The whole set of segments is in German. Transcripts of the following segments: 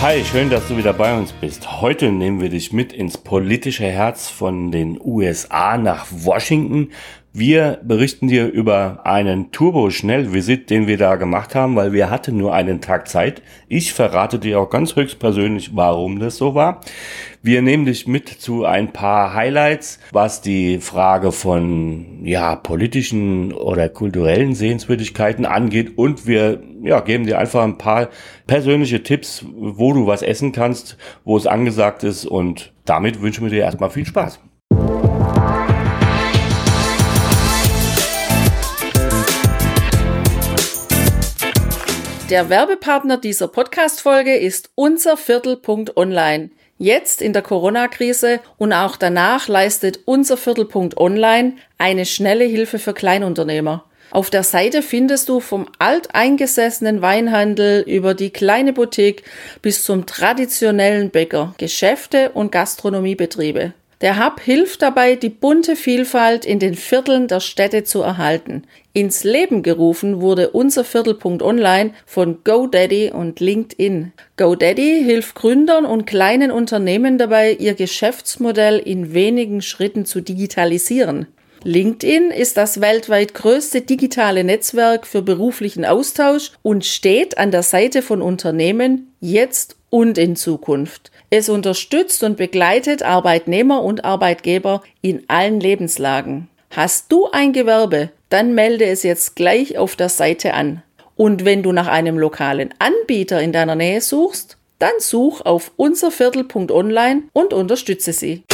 Hi, schön, dass du wieder bei uns bist. Heute nehmen wir dich mit ins politische Herz von den USA nach Washington. Wir berichten dir über einen Turbo-Schnellvisit, den wir da gemacht haben, weil wir hatten nur einen Tag Zeit. Ich verrate dir auch ganz höchstpersönlich, warum das so war. Wir nehmen dich mit zu ein paar Highlights, was die Frage von ja, politischen oder kulturellen Sehenswürdigkeiten angeht und wir ja, geben dir einfach ein paar persönliche Tipps, wo du was essen kannst, wo es angesagt ist und damit wünschen wir dir erstmal viel Spaß. Der Werbepartner dieser Podcast-Folge ist unser Viertelpunkt Online. Jetzt in der Corona-Krise und auch danach leistet unser Viertelpunkt Online eine schnelle Hilfe für Kleinunternehmer. Auf der Seite findest du vom alteingesessenen Weinhandel über die kleine Boutique bis zum traditionellen Bäcker, Geschäfte und Gastronomiebetriebe. Der Hub hilft dabei, die bunte Vielfalt in den Vierteln der Städte zu erhalten. Ins Leben gerufen wurde unser Viertelpunkt Online von GoDaddy und LinkedIn. GoDaddy hilft Gründern und kleinen Unternehmen dabei, ihr Geschäftsmodell in wenigen Schritten zu digitalisieren. LinkedIn ist das weltweit größte digitale Netzwerk für beruflichen Austausch und steht an der Seite von Unternehmen jetzt und in Zukunft. Es unterstützt und begleitet Arbeitnehmer und Arbeitgeber in allen Lebenslagen. Hast du ein Gewerbe, dann melde es jetzt gleich auf der Seite an. Und wenn du nach einem lokalen Anbieter in deiner Nähe suchst, dann such auf unserviertel.online und unterstütze sie.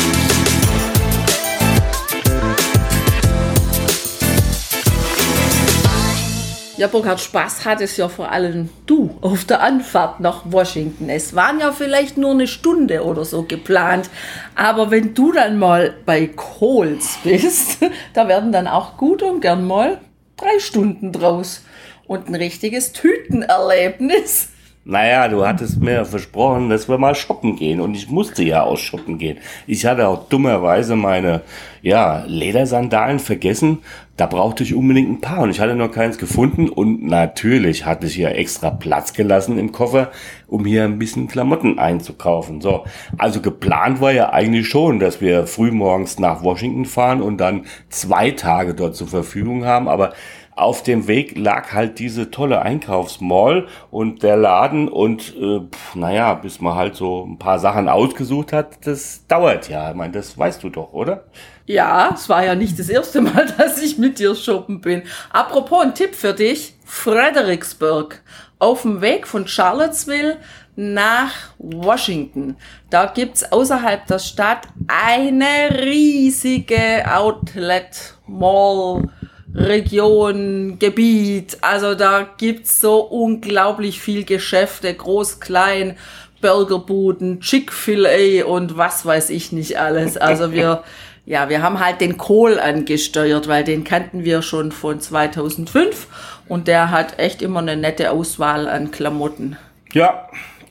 Ja, Burkhard, Spaß hattest ja vor allem du auf der Anfahrt nach Washington. Es waren ja vielleicht nur eine Stunde oder so geplant. Aber wenn du dann mal bei Kohls bist, da werden dann auch gut und gern mal drei Stunden draus. Und ein richtiges Tütenerlebnis. Naja, du hattest mir versprochen, dass wir mal shoppen gehen und ich musste ja auch shoppen gehen. Ich hatte auch dummerweise meine, ja, Ledersandalen vergessen. Da brauchte ich unbedingt ein paar und ich hatte noch keins gefunden und natürlich hatte ich hier extra Platz gelassen im Koffer, um hier ein bisschen Klamotten einzukaufen. So, also geplant war ja eigentlich schon, dass wir frühmorgens nach Washington fahren und dann zwei Tage dort zur Verfügung haben, aber auf dem Weg lag halt diese tolle Einkaufsmall und der Laden und äh, pf, naja, bis man halt so ein paar Sachen ausgesucht hat, das dauert ja. Ich meine, das weißt du doch, oder? Ja, es war ja nicht das erste Mal, dass ich mit dir shoppen bin. Apropos ein Tipp für dich, Fredericksburg. Auf dem Weg von Charlottesville nach Washington. Da gibt's außerhalb der Stadt eine riesige Outlet Mall Region, Gebiet. Also da gibt's so unglaublich viel Geschäfte, groß, klein, Burgerbuden, Chick-fil-A und was weiß ich nicht alles. Also wir, ja, wir haben halt den Kohl angesteuert, weil den kannten wir schon von 2005 und der hat echt immer eine nette Auswahl an Klamotten. Ja,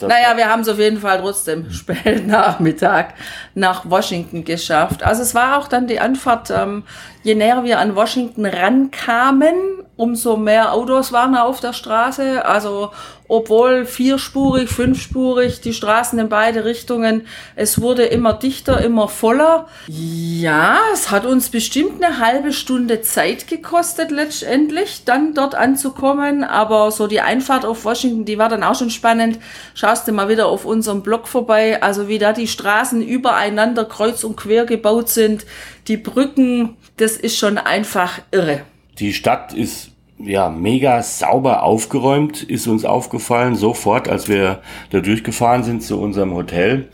naja, wir haben es auf jeden Fall trotzdem spät Nachmittag nach Washington geschafft. Also es war auch dann die Anfahrt, ähm, je näher wir an Washington rankamen, umso mehr Autos waren auf der Straße. Also obwohl vierspurig, fünfspurig, die Straßen in beide Richtungen, es wurde immer dichter, immer voller. Ja, es hat uns bestimmt eine halbe Stunde Zeit gekostet letztendlich, dann dort anzukommen. Aber so die Einfahrt auf Washington, die war dann auch schon spannend. Schaust du mal wieder auf unserem Blog vorbei, also wie da die Straßen übereinander kreuz und quer gebaut sind, die Brücken, das ist schon einfach irre. Die Stadt ist ja, mega sauber aufgeräumt, ist uns aufgefallen, sofort, als wir da durchgefahren sind zu unserem Hotel.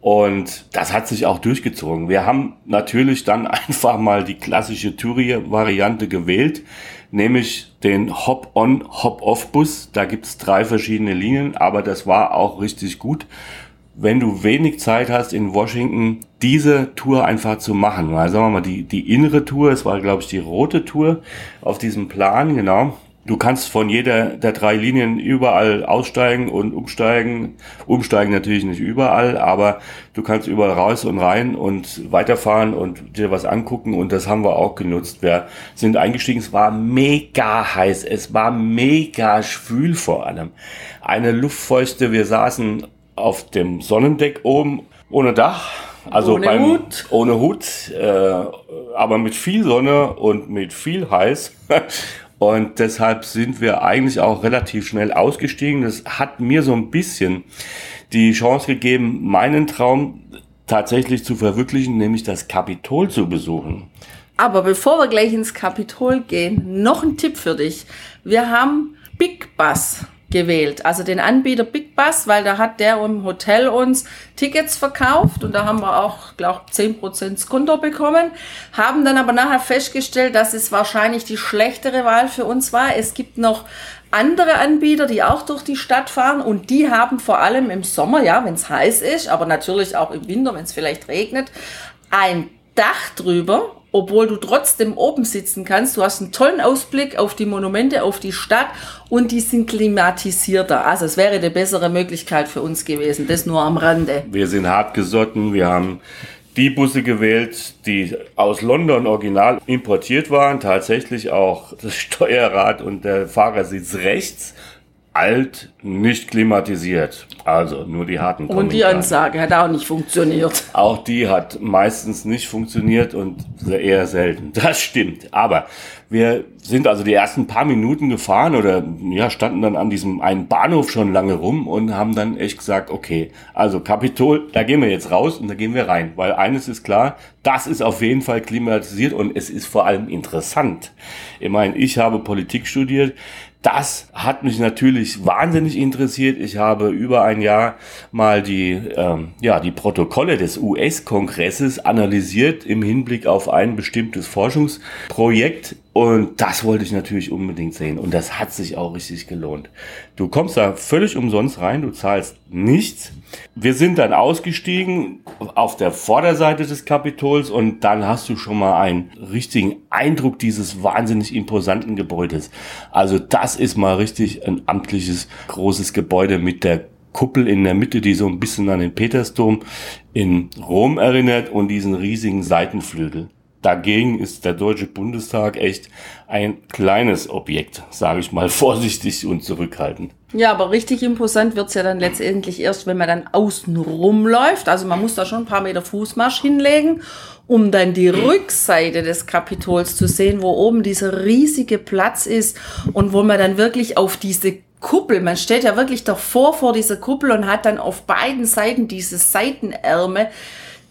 Und das hat sich auch durchgezogen. Wir haben natürlich dann einfach mal die klassische Tourier-Variante gewählt, nämlich den Hop-on, Hop-off-Bus. Da gibt's drei verschiedene Linien, aber das war auch richtig gut. Wenn du wenig Zeit hast in Washington, diese Tour einfach zu machen. Also sagen wir mal, die, die innere Tour, es war, glaube ich, die rote Tour auf diesem Plan, genau. Du kannst von jeder der drei Linien überall aussteigen und umsteigen. Umsteigen natürlich nicht überall, aber du kannst überall raus und rein und weiterfahren und dir was angucken und das haben wir auch genutzt. Wir sind eingestiegen, es war mega heiß, es war mega schwül vor allem. Eine Luftfeuchte, wir saßen auf dem Sonnendeck oben ohne Dach. Also Ohne beim, Hut. Ohne Hut, äh, aber mit viel Sonne und mit viel heiß. Und deshalb sind wir eigentlich auch relativ schnell ausgestiegen. Das hat mir so ein bisschen die Chance gegeben, meinen Traum tatsächlich zu verwirklichen, nämlich das Kapitol zu besuchen. Aber bevor wir gleich ins Kapitol gehen, noch ein Tipp für dich. Wir haben Big Bus gewählt, also den Anbieter Big Bus, weil da hat der im Hotel uns Tickets verkauft und da haben wir auch, glaube 10% Skonto bekommen, haben dann aber nachher festgestellt, dass es wahrscheinlich die schlechtere Wahl für uns war. Es gibt noch andere Anbieter, die auch durch die Stadt fahren und die haben vor allem im Sommer, ja, wenn es heiß ist, aber natürlich auch im Winter, wenn es vielleicht regnet, ein Dach drüber, obwohl du trotzdem oben sitzen kannst. Du hast einen tollen Ausblick auf die Monumente, auf die Stadt und die sind klimatisierter. Also es wäre eine bessere Möglichkeit für uns gewesen. Das nur am Rande. Wir sind hart gesotten. Wir haben die Busse gewählt, die aus London original importiert waren. Tatsächlich auch das Steuerrad und der Fahrersitz rechts. Alt, nicht klimatisiert. Also nur die harten Und die Kommentare. Ansage hat auch nicht funktioniert. Auch die hat meistens nicht funktioniert und eher selten. Das stimmt. Aber wir sind also die ersten paar Minuten gefahren oder ja, standen dann an diesem einen Bahnhof schon lange rum und haben dann echt gesagt, okay, also Kapitol, da gehen wir jetzt raus und da gehen wir rein. Weil eines ist klar, das ist auf jeden Fall klimatisiert und es ist vor allem interessant. Ich meine, ich habe Politik studiert. Das hat mich natürlich wahnsinnig interessiert. Ich habe über ein Jahr mal die, ähm, ja, die Protokolle des US-Kongresses analysiert im Hinblick auf ein bestimmtes Forschungsprojekt. Und das wollte ich natürlich unbedingt sehen. Und das hat sich auch richtig gelohnt. Du kommst da völlig umsonst rein, du zahlst nichts. Wir sind dann ausgestiegen auf der Vorderseite des Kapitols und dann hast du schon mal einen richtigen Eindruck dieses wahnsinnig imposanten Gebäudes. Also das ist mal richtig ein amtliches großes Gebäude mit der Kuppel in der Mitte, die so ein bisschen an den Petersdom in Rom erinnert und diesen riesigen Seitenflügel. Dagegen ist der Deutsche Bundestag echt ein kleines Objekt, sage ich mal vorsichtig und zurückhaltend. Ja, aber richtig imposant wird's ja dann letztendlich erst, wenn man dann außen rumläuft. Also man muss da schon ein paar Meter Fußmarsch hinlegen, um dann die Rückseite des Kapitols zu sehen, wo oben dieser riesige Platz ist und wo man dann wirklich auf diese Kuppel, man steht ja wirklich davor vor dieser Kuppel und hat dann auf beiden Seiten diese Seitenärme.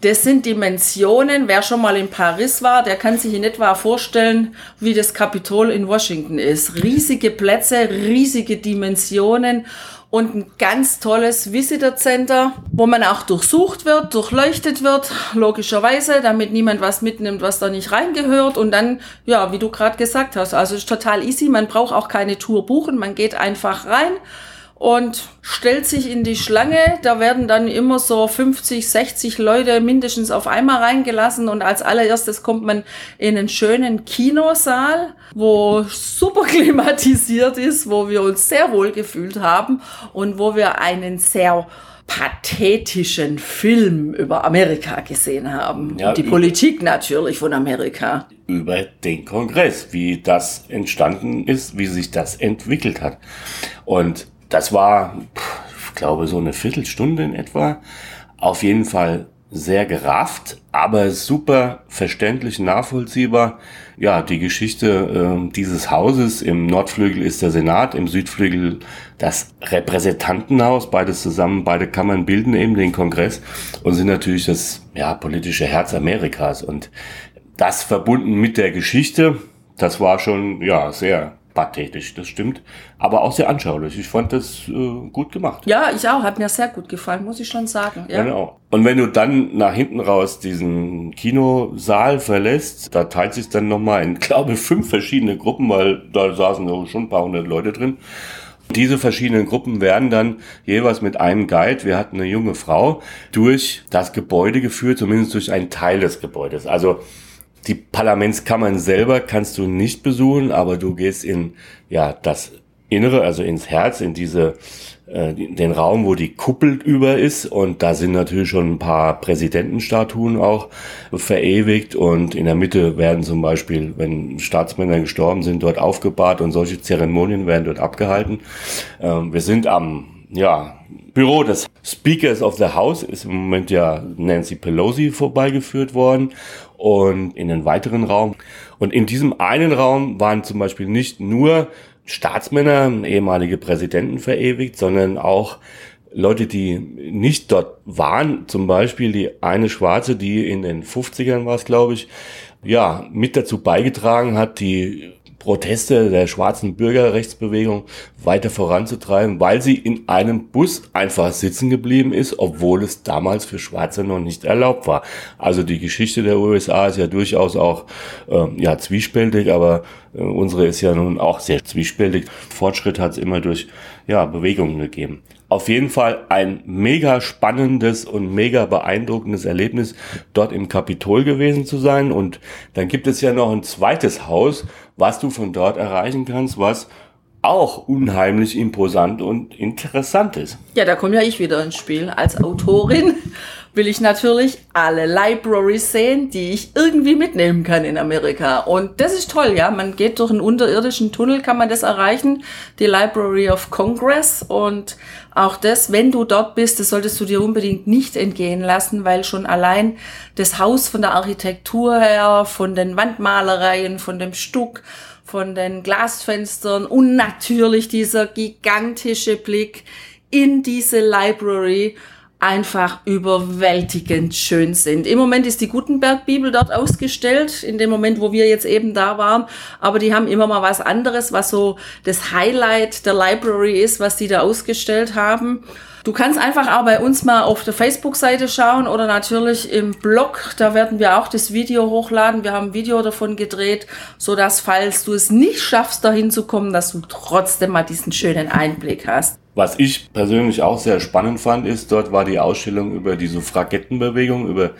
Das sind Dimensionen. Wer schon mal in Paris war, der kann sich in etwa vorstellen, wie das Kapitol in Washington ist. Riesige Plätze, riesige Dimensionen und ein ganz tolles Visitor Center, wo man auch durchsucht wird, durchleuchtet wird, logischerweise, damit niemand was mitnimmt, was da nicht reingehört. Und dann, ja, wie du gerade gesagt hast, also ist total easy. Man braucht auch keine Tour buchen, man geht einfach rein und stellt sich in die Schlange. Da werden dann immer so 50, 60 Leute mindestens auf einmal reingelassen und als allererstes kommt man in einen schönen Kinosaal, wo super klimatisiert ist, wo wir uns sehr wohl gefühlt haben und wo wir einen sehr pathetischen Film über Amerika gesehen haben. Ja, und die Politik natürlich von Amerika. über den Kongress, wie das entstanden ist, wie sich das entwickelt hat. Und das war, ich glaube, so eine Viertelstunde in etwa. Auf jeden Fall sehr gerafft, aber super verständlich, nachvollziehbar. Ja, die Geschichte ähm, dieses Hauses. Im Nordflügel ist der Senat, im Südflügel das Repräsentantenhaus. Beides zusammen, beide Kammern bilden eben den Kongress und sind natürlich das ja, politische Herz Amerikas. Und das verbunden mit der Geschichte, das war schon ja sehr pathetisch, das stimmt, aber auch sehr anschaulich. Ich fand das äh, gut gemacht. Ja, ich auch. Hat mir sehr gut gefallen, muss ich schon sagen. Ja. Genau. Und wenn du dann nach hinten raus diesen Kinosaal verlässt, da teilt sich dann nochmal in, glaube fünf verschiedene Gruppen, weil da saßen ja schon ein paar hundert Leute drin. Diese verschiedenen Gruppen werden dann jeweils mit einem Guide, wir hatten eine junge Frau, durch das Gebäude geführt, zumindest durch einen Teil des Gebäudes. Also die Parlamentskammern selber kannst du nicht besuchen, aber du gehst in ja das Innere, also ins Herz, in diese äh, den Raum, wo die Kuppel über ist. Und da sind natürlich schon ein paar Präsidentenstatuen auch verewigt. Und in der Mitte werden zum Beispiel, wenn Staatsmänner gestorben sind, dort aufgebahrt. Und solche Zeremonien werden dort abgehalten. Ähm, wir sind am ja, Büro des Speakers of the House ist im Moment ja Nancy Pelosi vorbeigeführt worden und in den weiteren Raum. Und in diesem einen Raum waren zum Beispiel nicht nur Staatsmänner, ehemalige Präsidenten verewigt, sondern auch Leute, die nicht dort waren, zum Beispiel die eine Schwarze, die in den 50ern war es, glaube ich, ja, mit dazu beigetragen hat, die Proteste der schwarzen Bürgerrechtsbewegung weiter voranzutreiben, weil sie in einem Bus einfach sitzen geblieben ist, obwohl es damals für Schwarze noch nicht erlaubt war. Also die Geschichte der USA ist ja durchaus auch äh, ja zwiespältig, aber äh, unsere ist ja nun auch sehr zwiespältig. Fortschritt hat es immer durch ja Bewegungen gegeben auf jeden Fall ein mega spannendes und mega beeindruckendes Erlebnis, dort im Kapitol gewesen zu sein. Und dann gibt es ja noch ein zweites Haus, was du von dort erreichen kannst, was auch unheimlich imposant und interessant ist. Ja, da komme ja ich wieder ins Spiel als Autorin will ich natürlich alle Libraries sehen, die ich irgendwie mitnehmen kann in Amerika. Und das ist toll, ja. Man geht durch einen unterirdischen Tunnel, kann man das erreichen. Die Library of Congress. Und auch das, wenn du dort bist, das solltest du dir unbedingt nicht entgehen lassen, weil schon allein das Haus von der Architektur her, von den Wandmalereien, von dem Stuck, von den Glasfenstern und natürlich dieser gigantische Blick in diese Library einfach überwältigend schön sind. Im Moment ist die Gutenberg-Bibel dort ausgestellt, in dem Moment, wo wir jetzt eben da waren, aber die haben immer mal was anderes, was so das Highlight der Library ist, was die da ausgestellt haben. Du kannst einfach auch bei uns mal auf der Facebook-Seite schauen oder natürlich im Blog. Da werden wir auch das Video hochladen. Wir haben ein Video davon gedreht, so dass falls du es nicht schaffst, dahin zu kommen, dass du trotzdem mal diesen schönen Einblick hast. Was ich persönlich auch sehr spannend fand, ist, dort war die Ausstellung über die Suffragettenbewegung, über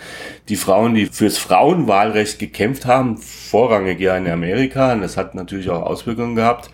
die Frauen, die fürs Frauenwahlrecht gekämpft haben, vorrangig ja in Amerika. Und das hat natürlich auch Auswirkungen gehabt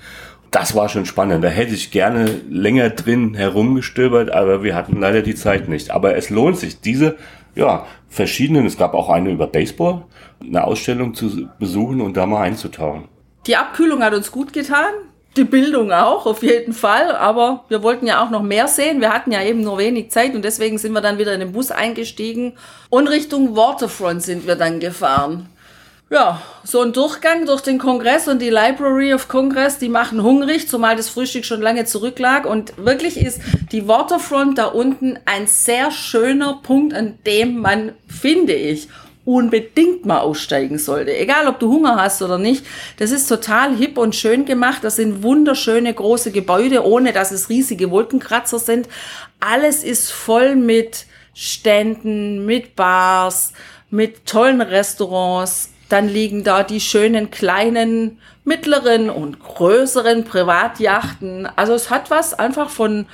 das war schon spannend. Da hätte ich gerne länger drin herumgestöbert, aber wir hatten leider die Zeit nicht. Aber es lohnt sich, diese ja, verschiedenen, es gab auch eine über Baseball, eine Ausstellung zu besuchen und da mal einzutauchen. Die Abkühlung hat uns gut getan. Die Bildung auch, auf jeden Fall. Aber wir wollten ja auch noch mehr sehen. Wir hatten ja eben nur wenig Zeit und deswegen sind wir dann wieder in den Bus eingestiegen und Richtung Waterfront sind wir dann gefahren ja, so ein Durchgang durch den Kongress und die Library of Congress, die machen hungrig, zumal das Frühstück schon lange zurücklag. Und wirklich ist die Waterfront da unten ein sehr schöner Punkt, an dem man, finde ich, unbedingt mal aussteigen sollte. Egal, ob du Hunger hast oder nicht. Das ist total hip und schön gemacht. Das sind wunderschöne große Gebäude, ohne dass es riesige Wolkenkratzer sind. Alles ist voll mit Ständen, mit Bars, mit tollen Restaurants dann liegen da die schönen kleinen, mittleren und größeren Privatjachten. Also es hat was einfach von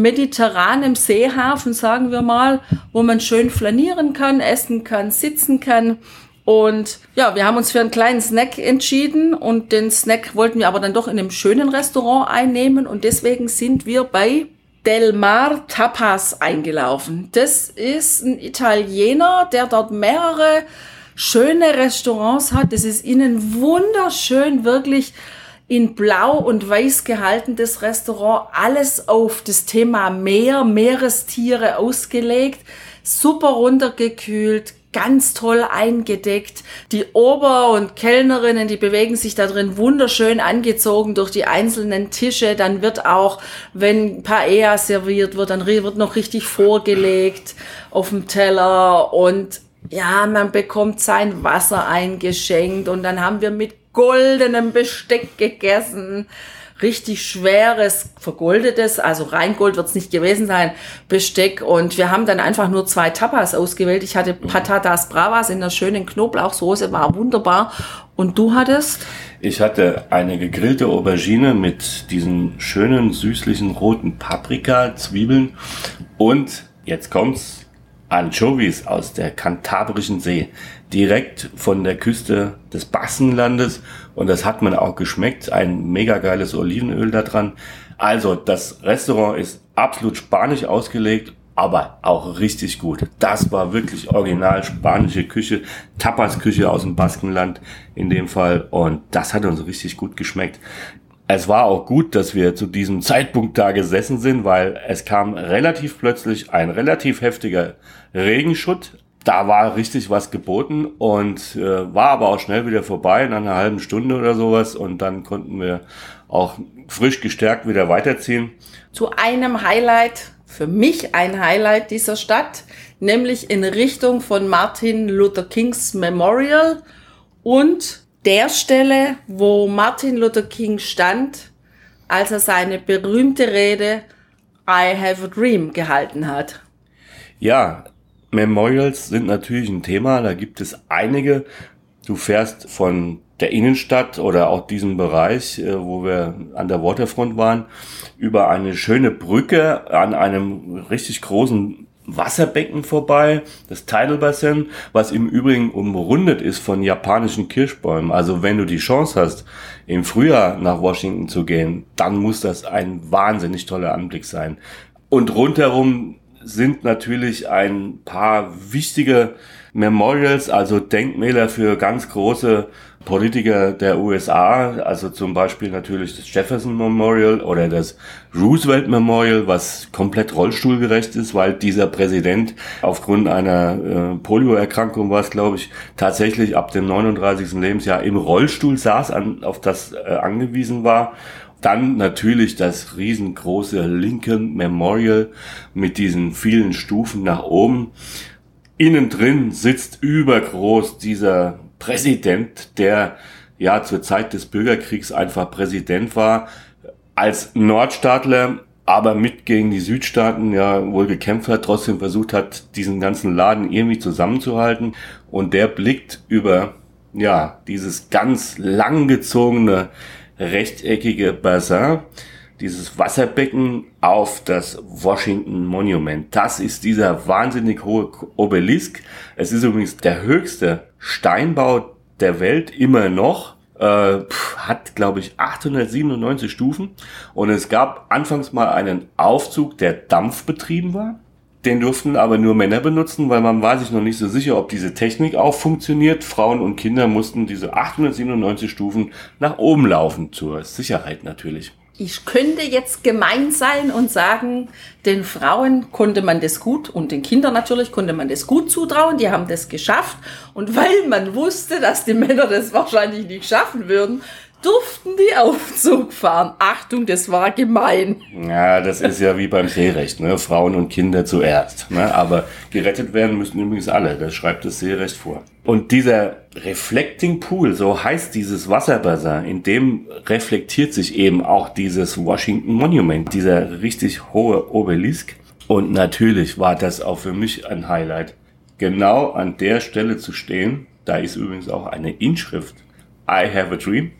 mediterranem Seehafen, sagen wir mal, wo man schön flanieren kann, essen kann, sitzen kann. Und ja, wir haben uns für einen kleinen Snack entschieden und den Snack wollten wir aber dann doch in einem schönen Restaurant einnehmen und deswegen sind wir bei Del Mar Tapas eingelaufen. Das ist ein Italiener, der dort mehrere schöne Restaurants hat. Es ist innen wunderschön, wirklich in blau und weiß gehaltenes Restaurant. Alles auf das Thema Meer, Meerestiere ausgelegt. Super runtergekühlt, ganz toll eingedeckt. Die Ober- und Kellnerinnen, die bewegen sich da drin wunderschön angezogen durch die einzelnen Tische. Dann wird auch, wenn Paella serviert wird, dann wird noch richtig vorgelegt auf dem Teller und ja, man bekommt sein Wasser eingeschenkt und dann haben wir mit goldenem Besteck gegessen. richtig schweres, vergoldetes, also Reingold wird es nicht gewesen sein, Besteck. Und wir haben dann einfach nur zwei Tapas ausgewählt. Ich hatte Patatas Bravas in der schönen Knoblauchsoße, war wunderbar. Und du hattest? Ich hatte eine gegrillte Aubergine mit diesen schönen süßlichen roten Paprika, Zwiebeln und jetzt kommt's, Anchovies aus der Kantabrischen See, direkt von der Küste des Baskenlandes und das hat man auch geschmeckt, ein mega geiles Olivenöl da dran. Also das Restaurant ist absolut spanisch ausgelegt, aber auch richtig gut. Das war wirklich original spanische Küche, Tapas-Küche aus dem Baskenland in dem Fall und das hat uns richtig gut geschmeckt. Es war auch gut, dass wir zu diesem Zeitpunkt da gesessen sind, weil es kam relativ plötzlich ein relativ heftiger Regenschutt. Da war richtig was geboten und äh, war aber auch schnell wieder vorbei in einer halben Stunde oder sowas und dann konnten wir auch frisch gestärkt wieder weiterziehen. Zu einem Highlight, für mich ein Highlight dieser Stadt, nämlich in Richtung von Martin Luther Kings Memorial und der Stelle, wo Martin Luther King stand, als er seine berühmte Rede I Have a Dream gehalten hat. Ja, Memorials sind natürlich ein Thema, da gibt es einige. Du fährst von der Innenstadt oder auch diesem Bereich, äh, wo wir an der Waterfront waren, über eine schöne Brücke an einem richtig großen Wasserbecken vorbei, das Tidal Basin, was im Übrigen umrundet ist von japanischen Kirschbäumen. Also wenn du die Chance hast, im Frühjahr nach Washington zu gehen, dann muss das ein wahnsinnig toller Anblick sein. Und rundherum sind natürlich ein paar wichtige Memorials, also Denkmäler für ganz große Politiker der USA, also zum Beispiel natürlich das Jefferson Memorial oder das Roosevelt Memorial, was komplett rollstuhlgerecht ist, weil dieser Präsident aufgrund einer äh, Polioerkrankung war es, glaube ich, tatsächlich ab dem 39. Lebensjahr im Rollstuhl saß, an, auf das äh, angewiesen war. Dann natürlich das riesengroße Lincoln Memorial mit diesen vielen Stufen nach oben. Innen drin sitzt übergroß dieser Präsident, der ja zur Zeit des Bürgerkriegs einfach Präsident war, als Nordstaatler, aber mit gegen die Südstaaten ja wohl gekämpft hat, trotzdem versucht hat, diesen ganzen Laden irgendwie zusammenzuhalten. Und der blickt über ja dieses ganz langgezogene rechteckige Bassin, dieses Wasserbecken auf das Washington Monument. Das ist dieser wahnsinnig hohe Obelisk. Es ist übrigens der höchste Steinbau der Welt immer noch. Äh, hat, glaube ich, 897 Stufen. Und es gab anfangs mal einen Aufzug, der dampfbetrieben war. Den durften aber nur Männer benutzen, weil man war sich noch nicht so sicher, ob diese Technik auch funktioniert. Frauen und Kinder mussten diese 897 Stufen nach oben laufen, zur Sicherheit natürlich ich könnte jetzt gemein sein und sagen, den Frauen konnte man das gut und den Kindern natürlich konnte man das gut zutrauen, die haben das geschafft. Und weil man wusste, dass die Männer das wahrscheinlich nicht schaffen würden, durften die Aufzug fahren. Achtung, das war gemein. Ja, das ist ja wie beim Seerecht, ne? Frauen und Kinder zuerst. Ne? Aber gerettet werden müssen übrigens alle. Das schreibt das Seerecht vor. Und dieser Reflecting Pool, so heißt dieses Wasserbassin, in dem reflektiert sich eben auch dieses Washington Monument, dieser richtig hohe Obelisk. Und natürlich war das auch für mich ein Highlight, genau an der Stelle zu stehen. Da ist übrigens auch eine Inschrift. I have a dream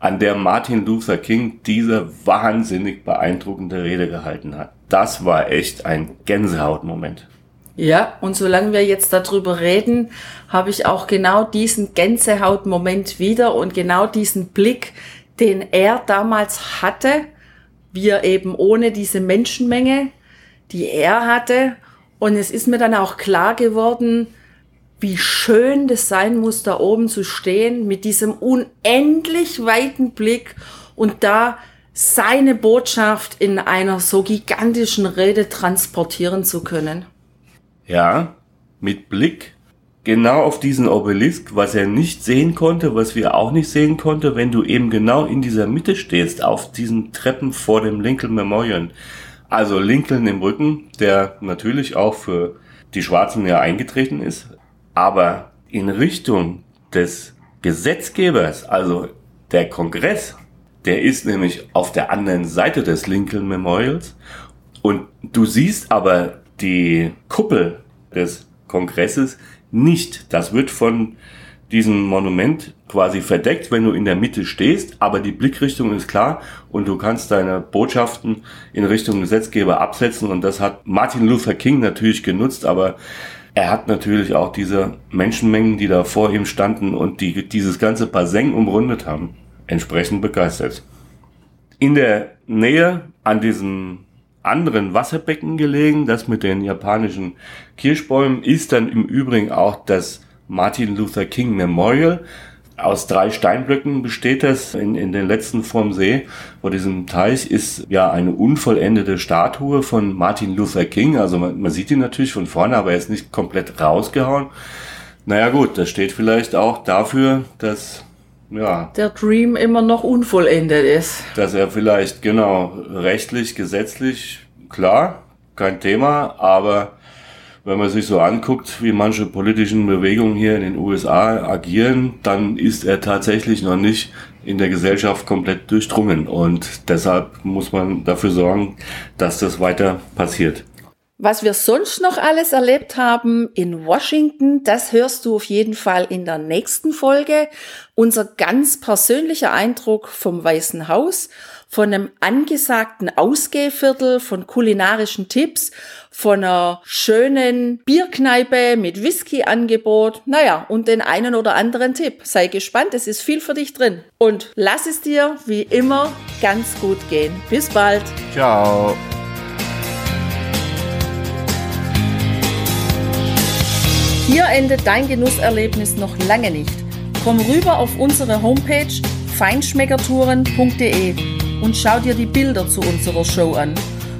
an der Martin Luther King diese wahnsinnig beeindruckende Rede gehalten hat. Das war echt ein Gänsehautmoment. Ja, und solange wir jetzt darüber reden, habe ich auch genau diesen Gänsehautmoment wieder und genau diesen Blick, den er damals hatte, wir eben ohne diese Menschenmenge, die er hatte. Und es ist mir dann auch klar geworden, wie schön das sein muss, da oben zu stehen mit diesem unendlich weiten Blick und da seine Botschaft in einer so gigantischen Rede transportieren zu können. Ja, mit Blick genau auf diesen Obelisk, was er nicht sehen konnte, was wir auch nicht sehen konnte, wenn du eben genau in dieser Mitte stehst, auf diesen Treppen vor dem Lincoln Memorial. Also Lincoln im Rücken, der natürlich auch für die Schwarzen ja eingetreten ist, aber in Richtung des Gesetzgebers, also der Kongress, Der ist nämlich auf der anderen Seite des Lincoln Memorials. Und du siehst aber die Kuppel des Kongresses nicht. Das wird von diesem Monument quasi verdeckt, wenn du in der Mitte stehst, aber die Blickrichtung ist klar und du kannst deine Botschaften in Richtung Gesetzgeber absetzen und das hat Martin Luther King natürlich genutzt, aber er hat natürlich auch diese Menschenmengen, die da vor ihm standen und die dieses ganze Baseng umrundet haben, entsprechend begeistert. In der Nähe an diesem anderen Wasserbecken gelegen, das mit den japanischen Kirschbäumen, ist dann im Übrigen auch das Martin Luther King Memorial. Aus drei Steinblöcken besteht das in, in den letzten vorm See. Vor diesem Teich ist ja eine unvollendete Statue von Martin Luther King. Also man, man sieht ihn natürlich von vorne, aber er ist nicht komplett rausgehauen. Naja gut, das steht vielleicht auch dafür, dass ja. Der Dream immer noch unvollendet ist. Dass er vielleicht, genau, rechtlich, gesetzlich, klar, kein Thema, aber wenn man sich so anguckt, wie manche politischen Bewegungen hier in den USA agieren, dann ist er tatsächlich noch nicht in der Gesellschaft komplett durchdrungen. Und deshalb muss man dafür sorgen, dass das weiter passiert. Was wir sonst noch alles erlebt haben in Washington, das hörst du auf jeden Fall in der nächsten Folge. Unser ganz persönlicher Eindruck vom Weißen Haus, von einem angesagten Ausgehviertel, von kulinarischen Tipps, von einer schönen Bierkneipe mit Whisky-Angebot. Naja, und den einen oder anderen Tipp. Sei gespannt, es ist viel für dich drin. Und lass es dir wie immer ganz gut gehen. Bis bald. Ciao. Hier endet dein Genusserlebnis noch lange nicht. Komm rüber auf unsere Homepage feinschmeckertouren.de und schau dir die Bilder zu unserer Show an.